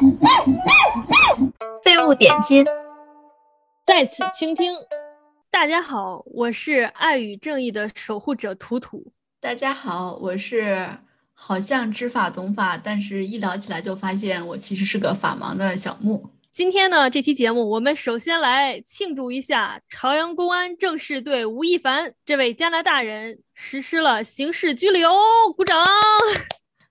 废物点心，在此倾听。大家好，我是爱与正义的守护者图图。大家好，我是好像知法懂法，但是一聊起来就发现我其实是个法盲的小木。今天呢，这期节目我们首先来庆祝一下，朝阳公安正式对吴亦凡这位加拿大人实施了刑事拘留，鼓掌。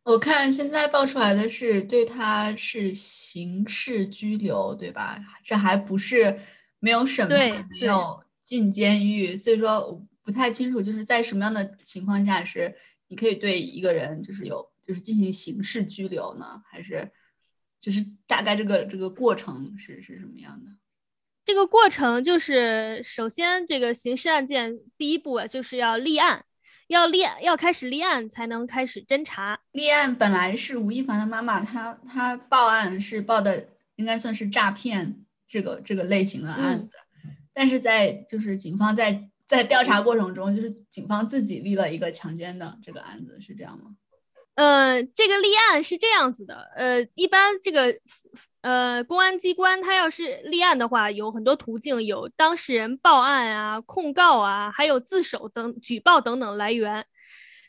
我看现在爆出来的是对他是刑事拘留，对吧？这还不是没有审判，没有进监狱，所以说我不太清楚，就是在什么样的情况下是你可以对一个人就是有就是进行刑事拘留呢？还是就是大概这个这个过程是是什么样的？这个过程就是首先这个刑事案件第一步啊，就是要立案。要立要开始立案才能开始侦查。立案本来是吴亦凡的妈妈，她她报案是报的应该算是诈骗这个这个类型的案子，但是在就是警方在在调查过程中，就是警方自己立了一个强奸的这个案子，是这样吗？呃，这个立案是这样子的，呃，一般这个呃公安机关他要是立案的话，有很多途径，有当事人报案啊、控告啊，还有自首等举报等等来源。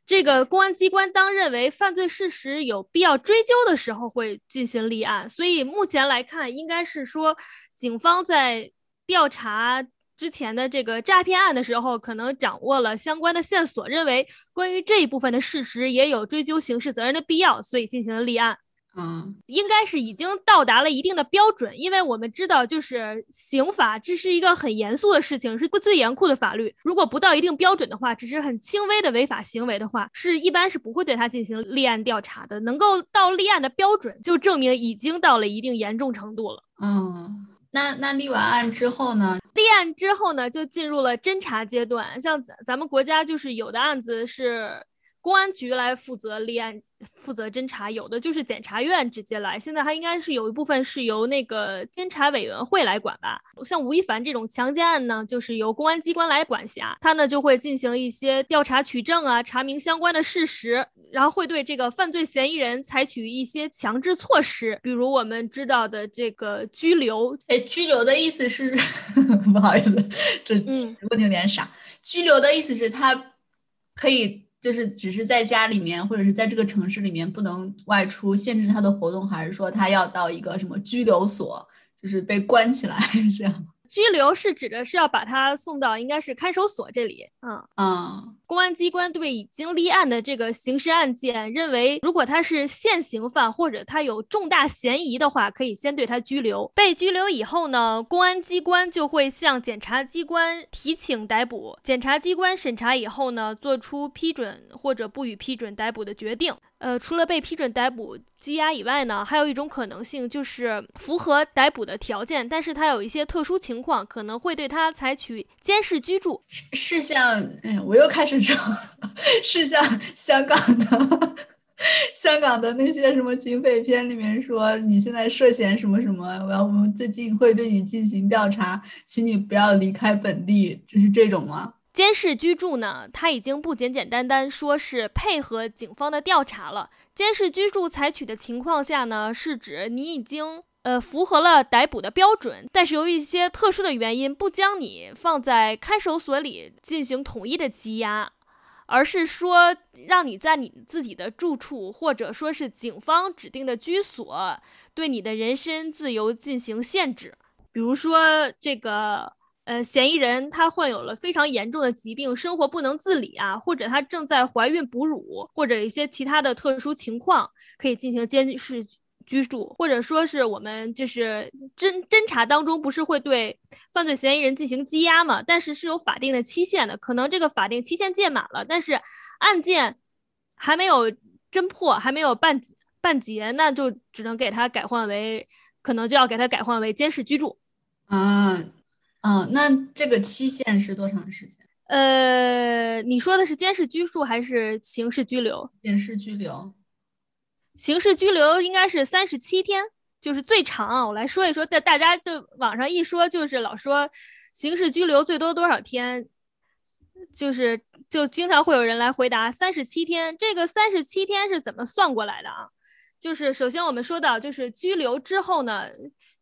这个公安机关当认为犯罪事实有必要追究的时候，会进行立案。所以目前来看，应该是说警方在调查。之前的这个诈骗案的时候，可能掌握了相关的线索，认为关于这一部分的事实也有追究刑事责任的必要，所以进行了立案。嗯，应该是已经到达了一定的标准，因为我们知道，就是刑法这是一个很严肃的事情，是最严酷的法律。如果不到一定标准的话，只是很轻微的违法行为的话，是一般是不会对他进行立案调查的。能够到立案的标准，就证明已经到了一定严重程度了。嗯。那那立完案之后呢？立案之后呢，就进入了侦查阶段。像咱咱们国家就是有的案子是公安局来负责立案。负责侦查，有的就是检察院直接来。现在还应该是有一部分是由那个监察委员会来管吧。像吴亦凡这种强奸案呢，就是由公安机关来管辖，他呢就会进行一些调查取证啊，查明相关的事实，然后会对这个犯罪嫌疑人采取一些强制措施，比如我们知道的这个拘留。哎，拘留的意思是，不好意思，这问题有点傻。拘留的意思是他可以。就是只是在家里面，或者是在这个城市里面不能外出，限制他的活动，还是说他要到一个什么拘留所，就是被关起来 这样？拘留是指的是要把他送到应该是看守所这里，嗯嗯，公安机关对已经立案的这个刑事案件，认为如果他是现行犯或者他有重大嫌疑的话，可以先对他拘留。被拘留以后呢，公安机关就会向检察机关提请逮捕，检察机关审查以后呢，做出批准或者不予批准逮捕的决定。呃，除了被批准逮捕羁押以外呢，还有一种可能性就是符合逮捕的条件，但是他有一些特殊情况，可能会对他采取监视居住。是是像，哎，我又开始说，是像香港的，香港的那些什么警匪片里面说，你现在涉嫌什么什么，我要我们最近会对你进行调查，请你不要离开本地，就是这种吗？监视居住呢，他已经不简简单单说是配合警方的调查了。监视居住采取的情况下呢，是指你已经呃符合了逮捕的标准，但是由于一些特殊的原因，不将你放在看守所里进行统一的羁押，而是说让你在你自己的住处，或者说是警方指定的居所，对你的人身自由进行限制，比如说这个。呃，嫌疑人他患有了非常严重的疾病，生活不能自理啊，或者他正在怀孕哺乳，或者一些其他的特殊情况，可以进行监视居住，或者说是我们就是侦侦查当中不是会对犯罪嫌疑人进行羁押嘛？但是是有法定的期限的，可能这个法定期限届满了，但是案件还没有侦破，还没有办办结，那就只能给他改换为，可能就要给他改换为监视居住。嗯。嗯，那这个期限是多长时间？呃，你说的是监视居住还是刑事拘留？刑事拘留，刑事拘留应该是三十七天，就是最长。我来说一说，在大家就网上一说，就是老说刑事拘留最多多少天，就是就经常会有人来回答三十七天。这个三十七天是怎么算过来的啊？就是首先我们说到，就是拘留之后呢，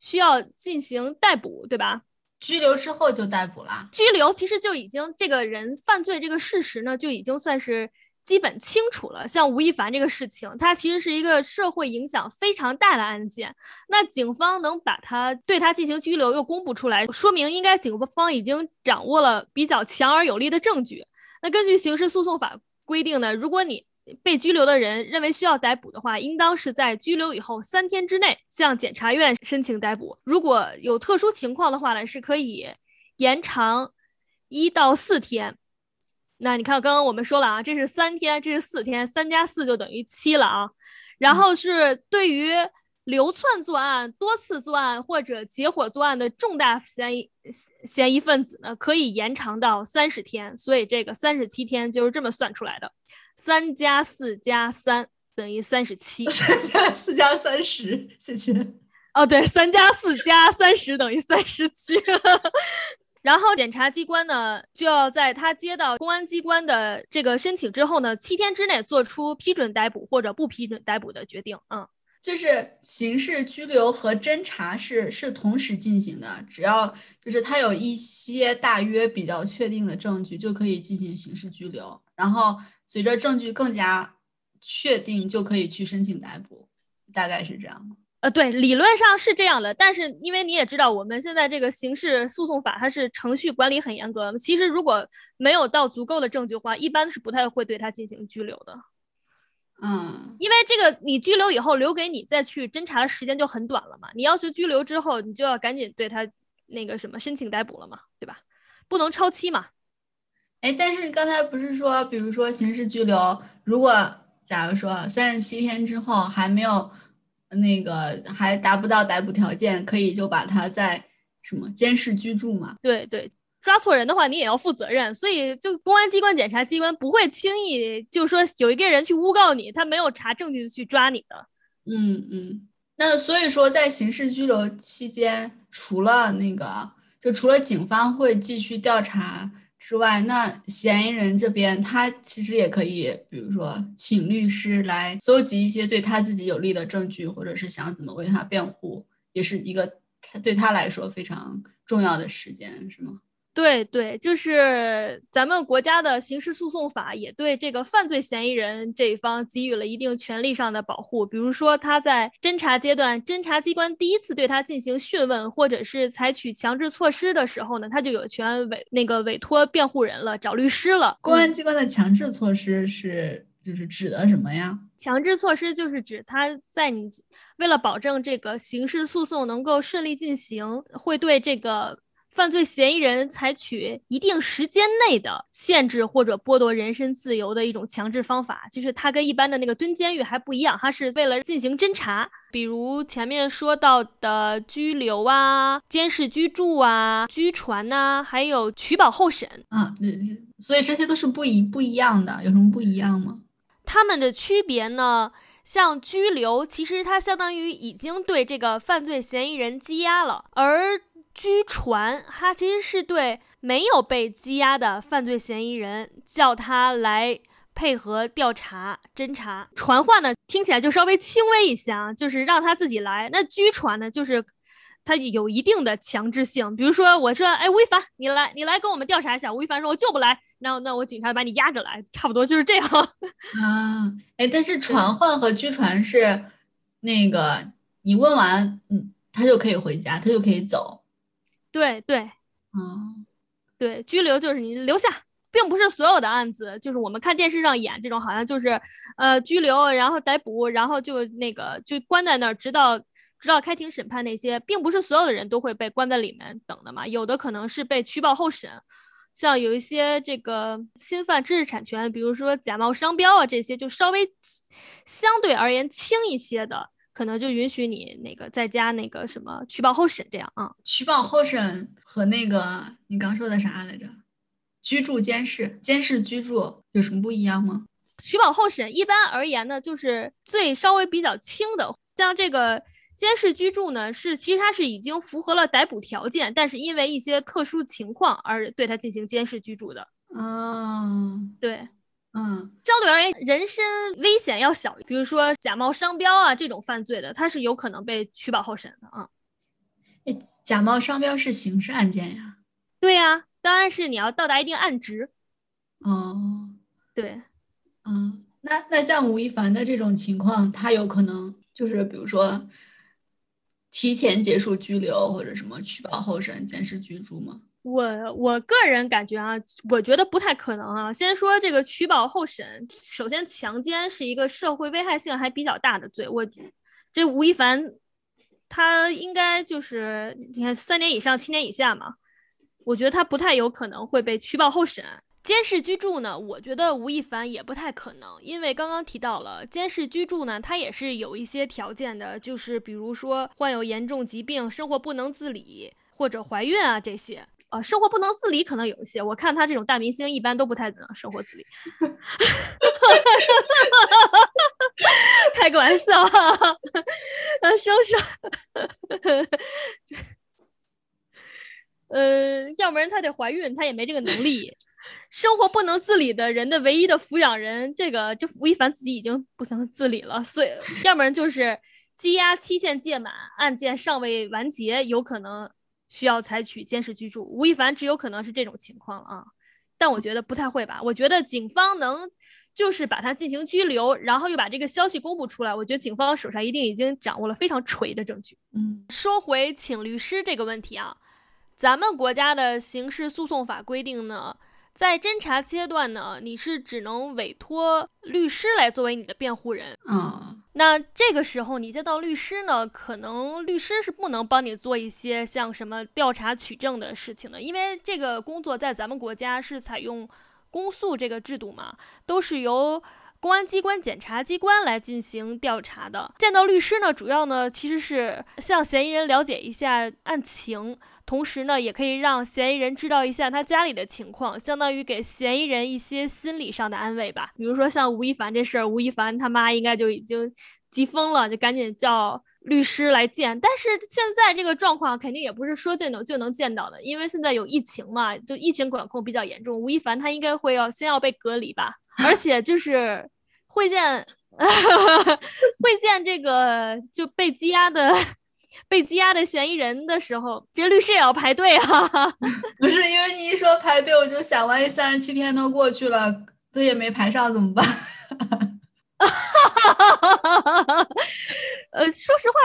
需要进行逮捕，对吧？拘留之后就逮捕了。拘留其实就已经这个人犯罪这个事实呢，就已经算是基本清楚了。像吴亦凡这个事情，它其实是一个社会影响非常大的案件。那警方能把他对他进行拘留又公布出来，说明应该警方已经掌握了比较强而有力的证据。那根据刑事诉讼法规定呢，如果你被拘留的人认为需要逮捕的话，应当是在拘留以后三天之内向检察院申请逮捕。如果有特殊情况的话呢，是可以延长一到四天。那你看，刚刚我们说了啊，这是三天，这是四天，三加四就等于七了啊。然后是对于流窜作案、多次作案或者结伙作案的重大嫌疑嫌疑分子呢，可以延长到三十天。所以这个三十七天就是这么算出来的。三加四加三等于三十七，三加四加三十，谢谢。哦，对，三加四加三十等于三十七。然后检察机关呢，就要在他接到公安机关的这个申请之后呢，七天之内做出批准逮捕或者不批准逮捕的决定。嗯，就是刑事拘留和侦查是是同时进行的，只要就是他有一些大约比较确定的证据，就可以进行刑事拘留，然后。随着证据更加确定，就可以去申请逮捕，大概是这样呃，对，理论上是这样的，但是因为你也知道，我们现在这个刑事诉讼法它是程序管理很严格，其实如果没有到足够的证据的话，一般是不太会对他进行拘留的。嗯，因为这个你拘留以后留给你再去侦查的时间就很短了嘛，你要求拘留之后，你就要赶紧对他那个什么申请逮捕了嘛，对吧？不能超期嘛。哎，但是刚才不是说，比如说刑事拘留，如果假如说三十七天之后还没有那个还达不到逮捕条件，可以就把他在什么监视居住嘛？对对，抓错人的话你也要负责任，所以就公安机关、检察机关不会轻易就说有一个人去诬告你，他没有查证据去抓你的。嗯嗯，那所以说在刑事拘留期间，除了那个，就除了警方会继续调查。之外，那嫌疑人这边他其实也可以，比如说请律师来搜集一些对他自己有利的证据，或者是想怎么为他辩护，也是一个他对他来说非常重要的时间，是吗？对对，就是咱们国家的刑事诉讼法也对这个犯罪嫌疑人这一方给予了一定权利上的保护。比如说，他在侦查阶段，侦查机关第一次对他进行讯问，或者是采取强制措施的时候呢，他就有权委那个委托辩护人了，找律师了。公安机关的强制措施是就是指的什么呀？强制措施就是指他在你为了保证这个刑事诉讼能够顺利进行，会对这个。犯罪嫌疑人采取一定时间内的限制或者剥夺人身自由的一种强制方法，就是它跟一般的那个蹲监狱还不一样，它是为了进行侦查，比如前面说到的拘留啊、监视居住啊、拘传呐，还有取保候审。嗯，所以这些都是不一不一样的，有什么不一样吗？他们的区别呢？像拘留，其实它相当于已经对这个犯罪嫌疑人羁押了，而。拘传，他其实是对没有被羁押的犯罪嫌疑人叫他来配合调查侦查。传唤呢，听起来就稍微轻微一些啊，就是让他自己来。那拘传呢，就是他有一定的强制性。比如说，我说，哎，吴亦凡，你来，你来跟我们调查一下。吴亦凡说，我就不来。那那我警察把你押着来，差不多就是这样。啊，哎，但是传唤和拘传是那个，你问完，嗯，他就可以回家，他就可以走。对对，嗯，对，拘留就是你留下，并不是所有的案子，就是我们看电视上演这种，好像就是呃拘留，然后逮捕，然后就那个就关在那儿，直到直到开庭审判那些，并不是所有的人都会被关在里面等的嘛，有的可能是被取保候审，像有一些这个侵犯知识产权，比如说假冒商标啊这些，就稍微相对而言轻一些的。可能就允许你那个在家那个什么取保候审这样啊？取保候审和那个你刚说的啥来着？居住监视、监视居住有什么不一样吗？取保候审一般而言呢，就是最稍微比较轻的，像这个监视居住呢，是其实它是已经符合了逮捕条件，但是因为一些特殊情况而对它进行监视居住的。嗯，对。嗯，相对而言，人身危险要小。比如说假冒商标啊这种犯罪的，他是有可能被取保候审的啊。假冒商标是刑事案件呀？对呀，当然是你要到达一定案值。哦，对，嗯，那那像吴亦凡的这种情况，他有可能就是比如说提前结束拘留或者什么取保候审、监视居住吗？我我个人感觉啊，我觉得不太可能啊。先说这个取保候审，首先强奸是一个社会危害性还比较大的罪，我这吴亦凡。他应该就是你看三年以上七年以下嘛，我觉得他不太有可能会被取保候审。监视居住呢，我觉得吴亦凡也不太可能，因为刚刚提到了监视居住呢，他也是有一些条件的，就是比如说患有严重疾病、生活不能自理或者怀孕啊这些。呃，生活不能自理可能有一些，我看他这种大明星一般都不太能生活自理。开个玩笑，呃，生生，呃，要不然他得怀孕，他也没这个能力。生活不能自理的人的唯一的抚养人，这个就吴亦凡自己已经不能自理了，所以要不然就是羁押期限届满，案件尚未完结，有可能。需要采取监视居住，吴亦凡只有可能是这种情况了啊，但我觉得不太会吧。我觉得警方能就是把他进行拘留，然后又把这个消息公布出来，我觉得警方手上一定已经掌握了非常锤的证据。嗯，说回请律师这个问题啊，咱们国家的刑事诉讼法规定呢。在侦查阶段呢，你是只能委托律师来作为你的辩护人。嗯，那这个时候你见到律师呢，可能律师是不能帮你做一些像什么调查取证的事情的，因为这个工作在咱们国家是采用公诉这个制度嘛，都是由公安机关、检察机关来进行调查的。见到律师呢，主要呢其实是向嫌疑人了解一下案情。同时呢，也可以让嫌疑人知道一下他家里的情况，相当于给嫌疑人一些心理上的安慰吧。比如说像吴亦凡这事儿，吴亦凡他妈应该就已经急疯了，就赶紧叫律师来见。但是现在这个状况肯定也不是说见到就能见到的，因为现在有疫情嘛，就疫情管控比较严重。吴亦凡他应该会要先要被隔离吧，而且就是会见 会见这个就被羁押的。被羁押的嫌疑人的时候，这律师也要排队啊！不是因为你一说排队，我就想，万一三十七天都过去了，这也没排上怎么办？呃，说实话，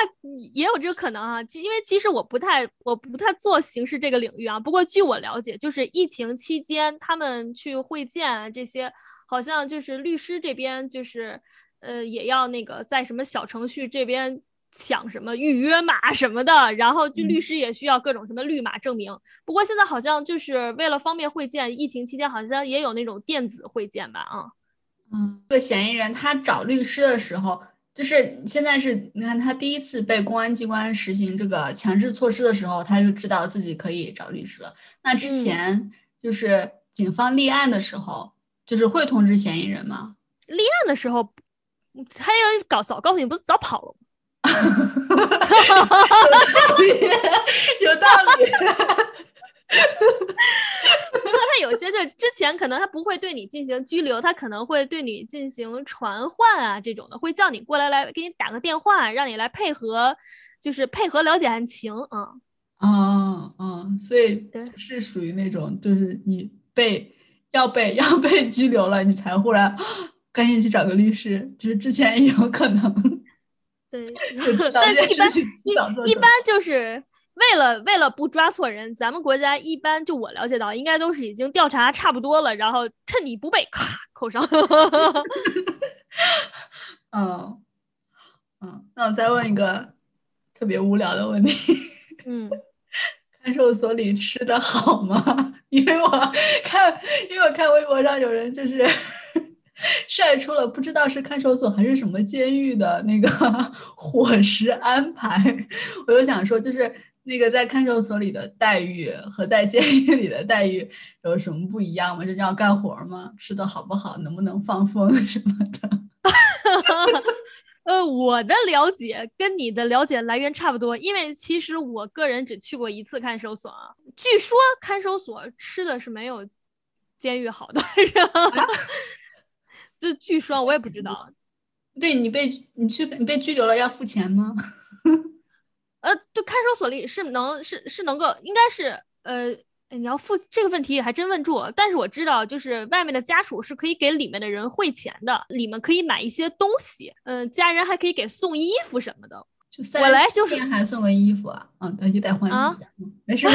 也有这个可能啊。因为其实我不太，我不太做刑事这个领域啊。不过据我了解，就是疫情期间他们去会见这些，好像就是律师这边，就是呃，也要那个在什么小程序这边。抢什么预约码 什么的，然后就律师也需要各种什么绿码证明。不过现在好像就是为了方便会见，疫情期间好像也有那种电子会见吧？啊，嗯，这个嫌疑人他找律师的时候，就是现在是你看他第一次被公安机关实行这个强制措施的时候，他就知道自己可以找律师了。那之前就是警方立案的时候，就是会通知嫌疑人吗？立案的时候，他要搞早告诉你，不是早跑了 有道理，有道理。那他有些就之前可能他不会对你进行拘留，他可能会对你进行传唤啊，这种的会叫你过来来给你打个电话，让你来配合，就是配合了解案情啊。啊啊，所以是属于那种，就是你被要被 要被拘留了，你才忽然赶紧去找个律师，就是之前也有可能。对，但是一般一一般就是为了为了不抓错人，咱们国家一般就我了解到，应该都是已经调查差不多了，然后趁你不备，咔扣上。嗯嗯，那我再问一个特别无聊的问题。嗯，看守所里吃的好吗？因为我看，因为我看微博上有人就是。晒出了不知道是看守所还是什么监狱的那个伙食安排，我就想说，就是那个在看守所里的待遇和在监狱里的待遇有什么不一样吗？就要干活吗？吃的好不好？能不能放风 什么的？呃，我的了解跟你的了解来源差不多，因为其实我个人只去过一次看守所啊。据说看守所吃的是没有监狱好的，是吧？这据说，我也不知道。对你被你去你被拘留了要付钱吗？呃，对，看守所里是能是是能够，应该是呃。你要付这个问题还真问住，但是我知道，就是外面的家属是可以给里面的人汇钱的，里面可以买一些东西，嗯，家人还可以给送衣服什么的。就我来就是还送个衣服啊，嗯，等就得换衣服，没事。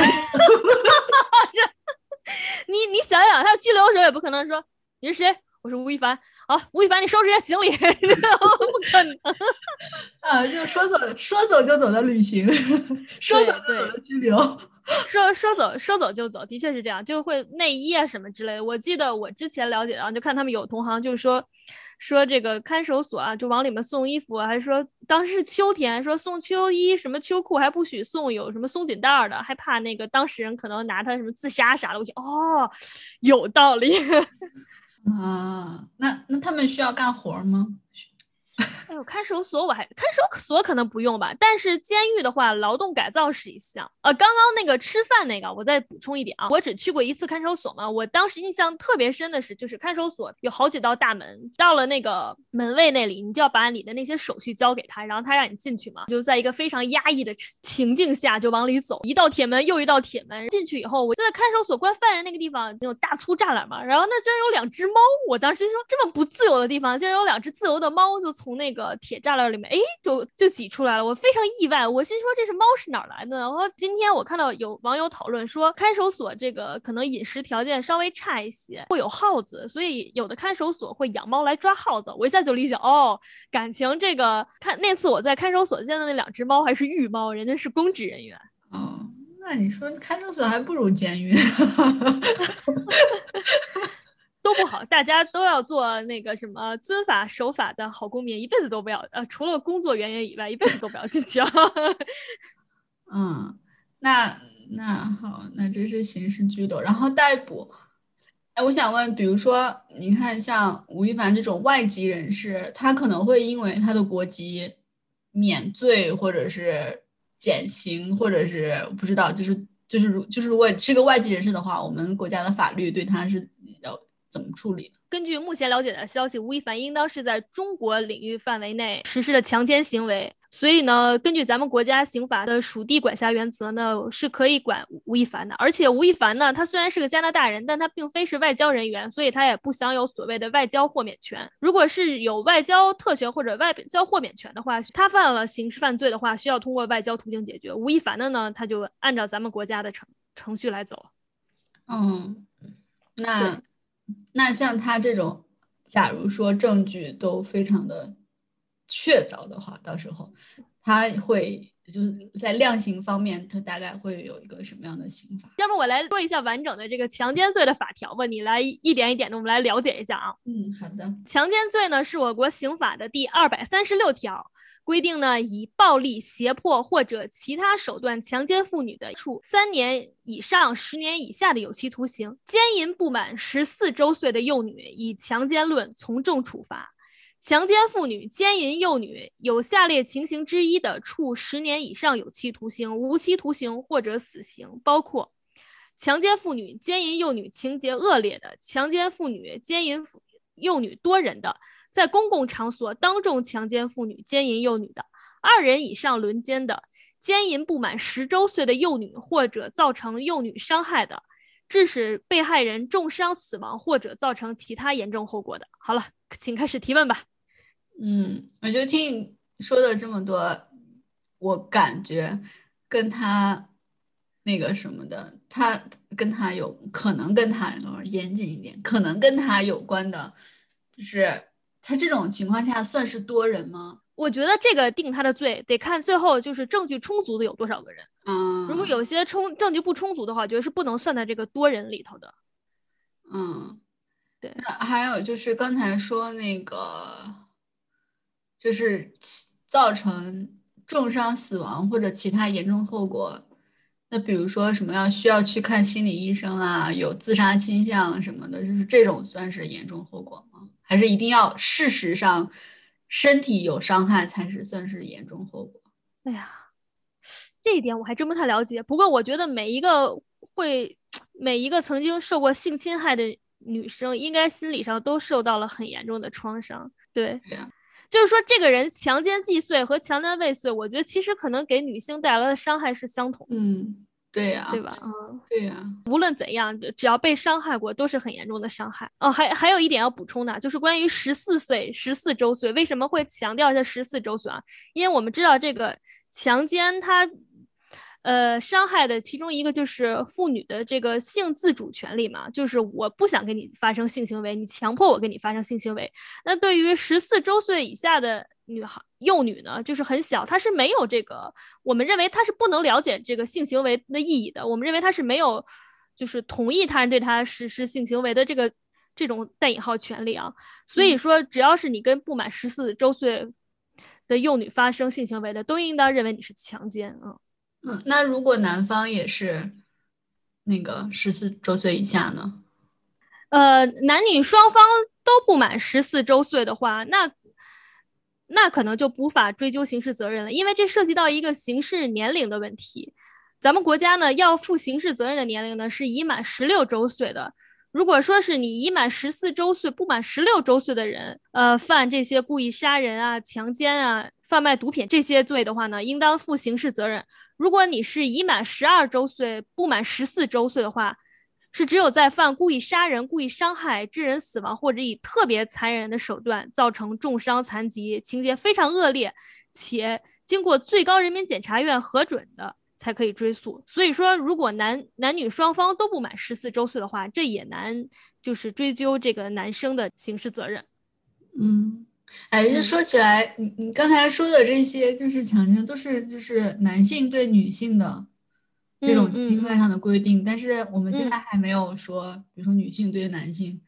你你想想，他拘留的时候也不可能说你是谁。我说吴亦凡，好，吴亦凡，你收拾一下行李，不可能 啊！就说走说走就走的旅行，说走就走的拘留，说说走说走就走，的确是这样，就会内衣啊什么之类的。我记得我之前了解到，就看他们有同行就是说说这个看守所啊，就往里面送衣服，还说当时是秋天，说送秋衣什么秋裤还不许送有什么松紧带的，害怕那个当事人可能拿他什么自杀啥的。我觉得哦，有道理。啊，那那他们需要干活吗？哎呦，看守所我还看守所可能不用吧，但是监狱的话，劳动改造是一项。呃，刚刚那个吃饭那个，我再补充一点啊，我只去过一次看守所嘛，我当时印象特别深的是，就是看守所有好几道大门，到了那个门卫那里，你就要把你的那些手续交给他，然后他让你进去嘛，就在一个非常压抑的情境下就往里走，一道铁门又一道铁门，进去以后，我就在看守所关犯人那个地方那种大粗栅栏嘛，然后那居然有两只猫，我当时说这么不自由的地方，竟然有两只自由的猫，就从从那个。铁栅栏里面，哎，就就挤出来了，我非常意外。我心说这是猫是哪来的？然后今天我看到有网友讨论说，看守所这个可能饮食条件稍微差一些，会有耗子，所以有的看守所会养猫来抓耗子。我一下就理解，哦，感情这个看那次我在看守所见的那两只猫还是御猫，人家是公职人员。哦，那你说看守所还不如监狱。都不好，大家都要做那个什么遵法守法的好公民，一辈子都不要呃，除了工作原因以外，一辈子都不要进去啊。嗯，那那好，那这是刑事拘留，然后逮捕。哎，我想问，比如说，你看像吴亦凡这种外籍人士，他可能会因为他的国籍免罪，或者是减刑，或者是不知道，就是就是如就是如果是个外籍人士的话，我们国家的法律对他是。怎么处理？根据目前了解的消息，吴亦凡应当是在中国领域范围内实施的强奸行为，所以呢，根据咱们国家刑法的属地管辖原则呢，是可以管吴亦凡的。而且吴亦凡呢，他虽然是个加拿大人，但他并非是外交人员，所以他也不享有所谓的外交豁免权。如果是有外交特权或者外交豁免权的话，他犯了刑事犯罪的话，需要通过外交途径解决。吴亦凡的呢，他就按照咱们国家的程程序来走。嗯，那。那像他这种，假如说证据都非常的确凿的话，到时候他会就是在量刑方面，他大概会有一个什么样的刑罚？要不我来说一下完整的这个强奸罪的法条吧，你来一点一点的，我们来了解一下啊。嗯，好的。强奸罪呢是我国刑法的第二百三十六条。规定呢，以暴力、胁迫或者其他手段强奸妇女的，处三年以上十年以下的有期徒刑；奸淫不满十四周岁的幼女，以强奸论从重处罚；强奸妇女、奸淫幼女有下列情形之一的，处十年以上有期徒刑、无期徒刑或者死刑，包括强奸妇女、奸淫幼女情节恶劣的，强奸妇女、奸淫幼女多人的。在公共场所当众强奸妇女、奸淫幼女的，二人以上轮奸的，奸淫不满十周岁的幼女或者造成幼女伤害的，致使被害人重伤死亡或者造成其他严重后果的。好了，请开始提问吧。嗯，我就听你说的这么多，我感觉跟他那个什么的，他跟他有可能跟他严谨一点，可能跟他有关的，就是。他这种情况下算是多人吗？我觉得这个定他的罪得看最后就是证据充足的有多少个人。嗯，如果有些充证据不充足的话，我觉得是不能算在这个多人里头的。嗯，对。那还有就是刚才说那个，就是造成重伤死亡或者其他严重后果。那比如说什么要需要去看心理医生啊，有自杀倾向什么的，就是这种算是严重后果吗？还是一定要事实上身体有伤害才是算是严重后果？哎呀，这一点我还真不太了解。不过我觉得每一个会每一个曾经受过性侵害的女生应该心理上都受到了很严重的创伤。对，就是说这个人强奸既遂和强奸未遂，我觉得其实可能给女性带来的伤害是相同。嗯，对呀，对吧？嗯，对呀。无论怎样，只要被伤害过，都是很严重的伤害。哦，还还有一点要补充的，就是关于十四岁、十四周岁为什么会强调一下十四周岁啊？因为我们知道这个强奸它。呃，伤害的其中一个就是妇女的这个性自主权利嘛，就是我不想跟你发生性行为，你强迫我跟你发生性行为。那对于十四周岁以下的女孩、幼女呢，就是很小，她是没有这个，我们认为她是不能了解这个性行为的意义的。我们认为她是没有，就是同意他人对她实施性行为的这个这种带引号权利啊。所以说，只要是你跟不满十四周岁的幼女发生性行为的，都应当认为你是强奸啊。嗯，嗯那如果男方也是那个十四周岁以下呢？呃，男女双方都不满十四周岁的话，那那可能就无法追究刑事责任了，因为这涉及到一个刑事年龄的问题。咱们国家呢，要负刑事责任的年龄呢是已满十六周岁的。如果说是你已满十四周岁不满十六周岁的人，呃，犯这些故意杀人啊、强奸啊、贩卖毒品这些罪的话呢，应当负刑事责任。如果你是已满十二周岁不满十四周岁的话，是只有在犯故意杀人、故意伤害、致人死亡或者以特别残忍的手段造成重伤残疾，情节非常恶劣，且经过最高人民检察院核准的，才可以追诉。所以说，如果男男女双方都不满十四周岁的话，这也难就是追究这个男生的刑事责任。嗯。哎，就说起来，你你刚才说的这些，就是强奸，都是就是男性对女性的这种侵犯上的规定，但是我们现在还没有说，比如说女性对男性，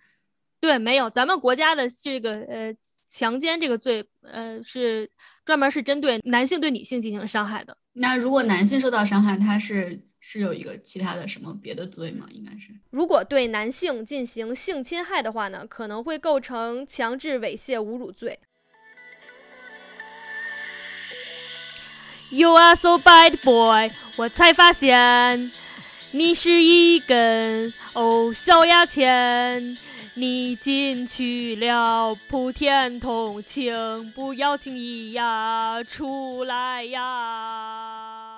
对，没有，咱们国家的这个呃强奸这个罪，呃是专门是针对男性对女性进行伤害的。那如果男性受到伤害，他是是有一个其他的什么别的罪吗？应该是，如果对男性进行性侵害的话呢，可能会构成强制猥亵侮辱罪。You are so bad boy，我才发现你是一根哦小牙签。你进去了，普天同庆，不要轻易呀出来呀。